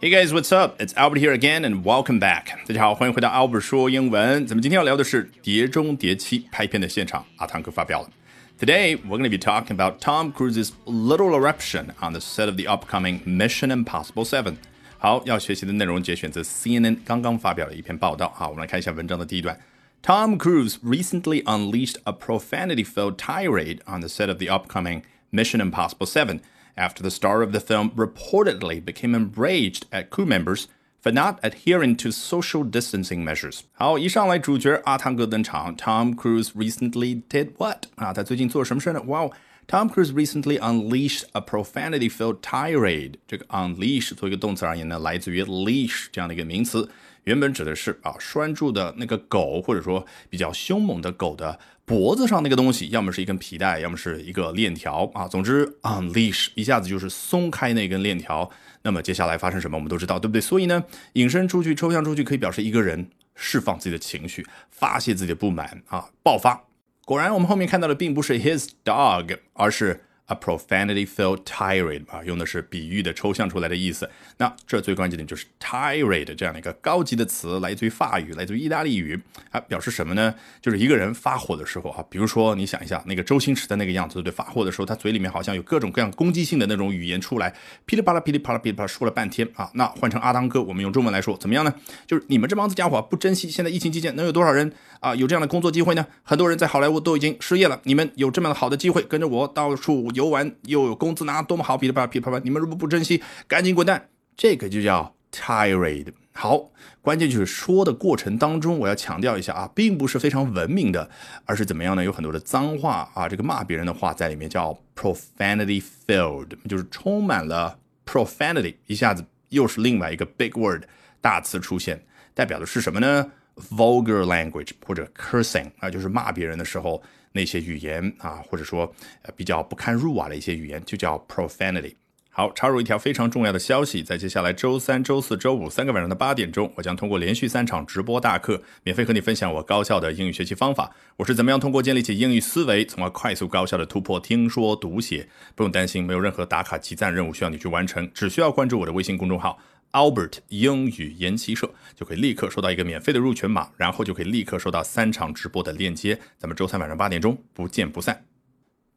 Hey guys, what's up? It's Albert here again, and welcome back. 大家好，欢迎回到 Albert 说英文。咱们今天要聊的是《碟中谍七》拍片的现场，阿汤哥发表了。Today, we're going to be talking about Tom Cruise's little eruption on the set of the upcoming Mission Impossible 7. 好，要学习的内容节选自 CNN 刚刚发表的一篇报道。好，我们来看一下文章的第一段。Tom Cruise recently unleashed a profanity-filled tirade on the set of the upcoming Mission Impossible 7 after the star of the film reportedly became enraged at crew members for not adhering to social distancing measures. 好，一上来主角阿汤哥登场，Tom Cruise recently did what 啊？他最近做什么事呢？Wow。Tom Cruise recently unleashed a profanity-filled tirade。这个 unleash 作为一个动词而言呢，来自于 leash 这样的一个名词， 原本指的是啊拴住的那个狗，或者说比较凶猛的狗的脖子上那个东西，要么是一根皮带，要么是一个链条啊。总之，unleash 一下子就是松开那根链条。那么接下来发生什么，我们都知道，对不对？所以呢，引申出去、抽象出去，可以表示一个人释放自己的情绪，发泄自己的不满啊，爆发。果然，我们后面看到的并不是 his dog，而是。A profanity-filled tirade 啊，用的是比喻的抽象出来的意思。那这最关键的就是 tirade 这样的一个高级的词，来自于法语，来自于意大利语啊，表示什么呢？就是一个人发火的时候啊，比如说你想一下那个周星驰的那个样子，对？发火的时候，他嘴里面好像有各种各样攻击性的那种语言出来，噼里啪啦、噼里啪啦、噼里啪啦说了半天啊。那换成阿当哥，我们用中文来说怎么样呢？就是你们这帮子家伙不珍惜现在疫情期间能有多少人啊有这样的工作机会呢？很多人在好莱坞都已经失业了，你们有这么好的机会跟着我到处。游玩又有工资拿，多么好！噼里啪啦噼里啪啦，你们如果不珍惜，赶紧滚蛋！这个就叫 tirade。好，关键就是说的过程当中，我要强调一下啊，并不是非常文明的，而是怎么样呢？有很多的脏话啊，这个骂别人的话在里面叫 profanity filled，就是充满了 profanity。一下子又是另外一个 big word 大词出现，代表的是什么呢？vulgar language 或者 cursing 啊，就是骂别人的时候。那些语言啊，或者说呃比较不堪入耳的一些语言，就叫 profanity。好，插入一条非常重要的消息，在接下来周三、周四周五三个晚上的八点钟，我将通过连续三场直播大课，免费和你分享我高效的英语学习方法。我是怎么样通过建立起英语思维，从而快速高效的突破听说读写？不用担心，没有任何打卡集赞任务需要你去完成，只需要关注我的微信公众号。Albert 英语研习社就可以立刻收到一个免费的入群码，然后就可以立刻收到三场直播的链接。咱们周三晚上八点钟不见不散。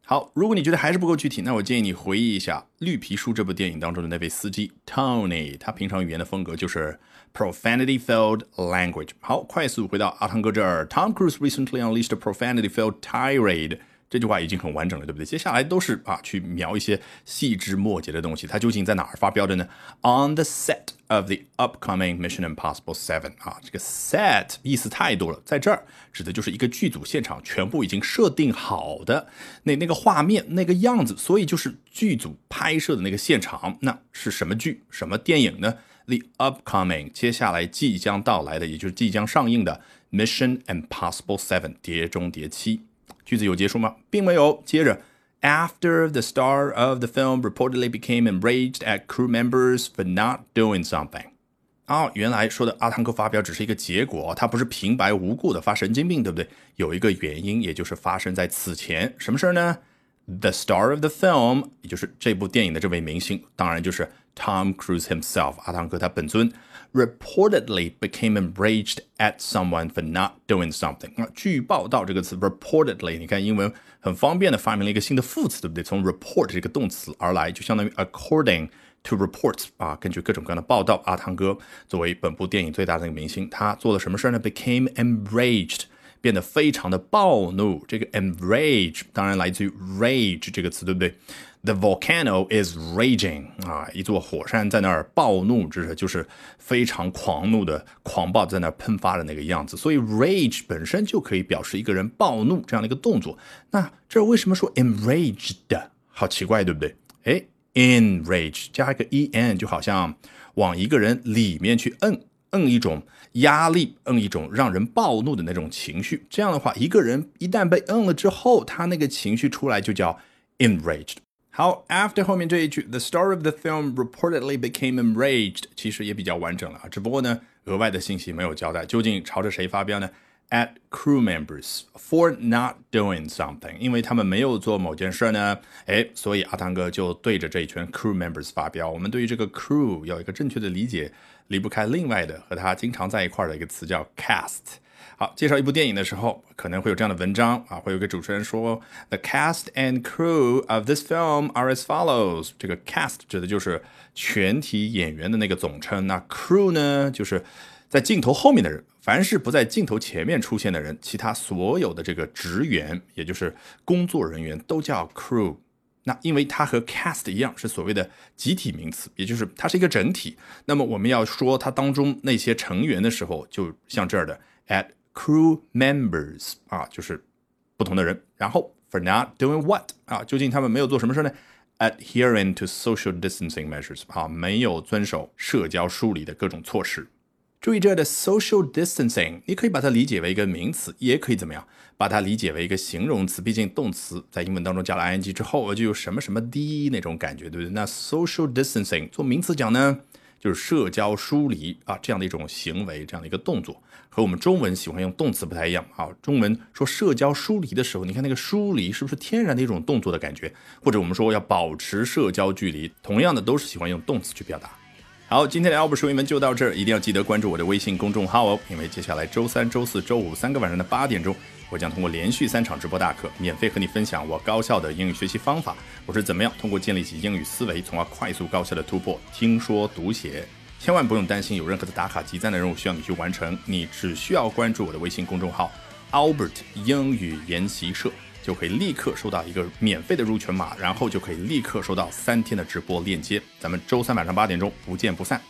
好，如果你觉得还是不够具体，那我建议你回忆一下《绿皮书》这部电影当中的那位司机 Tony，他平常语言的风格就是 profanity-filled language。好，快速回到阿汤哥这儿，Tom Cruise recently unleashed a profanity-filled tirade。这句话已经很完整了，对不对？接下来都是啊，去描一些细枝末节的东西。它究竟在哪儿发飙的呢？On the set of the upcoming Mission Impossible Seven 啊，这个 set 意思太多了，在这儿指的就是一个剧组现场全部已经设定好的那那个画面那个样子，所以就是剧组拍摄的那个现场。那是什么剧？什么电影呢？The upcoming 接下来即将到来的，也就是即将上映的 Mission Impossible Seven 碟中谍七。句子有结束吗？并没有。接着，After the star of the film reportedly became enraged at crew members for not doing something，啊，原来说的阿汤哥发飙只是一个结果，他不是平白无故的发神经病，对不对？有一个原因，也就是发生在此前，什么事儿呢？The star of the film，也就是这部电影的这位明星，当然就是 Tom Cruise himself，阿汤哥他本尊。reportedly became enraged at someone for not doing something 啊，据报道这个词 reportedly，你看英文很方便的发明了一个新的副词，对不对？从 report 这个动词而来，就相当于 according to reports 啊，根据各种各样的报道，阿汤哥作为本部电影最大的那个明星，他做了什么事呢？became enraged。 变得非常的暴怒。这个 enrage 当然来自于 rage 这个词，对不对？The volcano is raging 啊，一座火山在那儿暴怒，这是就是非常狂怒的狂暴在那儿喷发的那个样子。所以 rage 本身就可以表示一个人暴怒这样的一个动作。那这为什么说 enraged？好奇怪，对不对？哎，enrage 加一个 e n，就好像往一个人里面去摁。摁，一种压力，摁，一种让人暴怒的那种情绪。这样的话，一个人一旦被摁了之后，他那个情绪出来就叫 enraged。好，after 后面这一句，the star of the film reportedly became enraged，其实也比较完整了啊，只不过呢，额外的信息没有交代，究竟朝着谁发飙呢 at crew members for not doing something，因为他们没有做某件事呢，哎，所以阿汤哥就对着这一群 crew members 发飙。我们对于这个 crew 有一个正确的理解，离不开另外的和他经常在一块的一个词叫 cast。好，介绍一部电影的时候，可能会有这样的文章啊，会有个主持人说，The cast and crew of this film are as follows。这个 cast 指的就是全体演员的那个总称，那 crew 呢，就是在镜头后面的人，凡是不在镜头前面出现的人，其他所有的这个职员，也就是工作人员，都叫 crew。那因为它和 cast 一样，是所谓的集体名词，也就是它是一个整体。那么我们要说它当中那些成员的时候，就像这儿的 at。Crew members 啊，就是不同的人。然后 for not doing what 啊，究竟他们没有做什么事呢？Adhering to social distancing measures 啊，没有遵守社交疏离的各种措施。注意这的 social distancing，你可以把它理解为一个名词，也可以怎么样？把它理解为一个形容词。毕竟动词在英文当中加了 ing 之后，就有什么什么的那种感觉，对不对？那 social distancing 做名词讲呢？就是社交疏离啊，这样的一种行为，这样的一个动作，和我们中文喜欢用动词不太一样啊。中文说社交疏离的时候，你看那个疏离是不是天然的一种动作的感觉？或者我们说要保持社交距离，同样的都是喜欢用动词去表达。好，今天的 Albert 说英文就到这儿，一定要记得关注我的微信公众号哦，因为接下来周三、周四周五三个晚上的八点钟。我将通过连续三场直播大课，免费和你分享我高效的英语学习方法。我是怎么样通过建立起英语思维，从而快速高效的突破听说读写。千万不用担心有任何的打卡集赞的任务需要你去完成，你只需要关注我的微信公众号 Albert 英语研习社，就可以立刻收到一个免费的入群码，然后就可以立刻收到三天的直播链接。咱们周三晚上八点钟不见不散。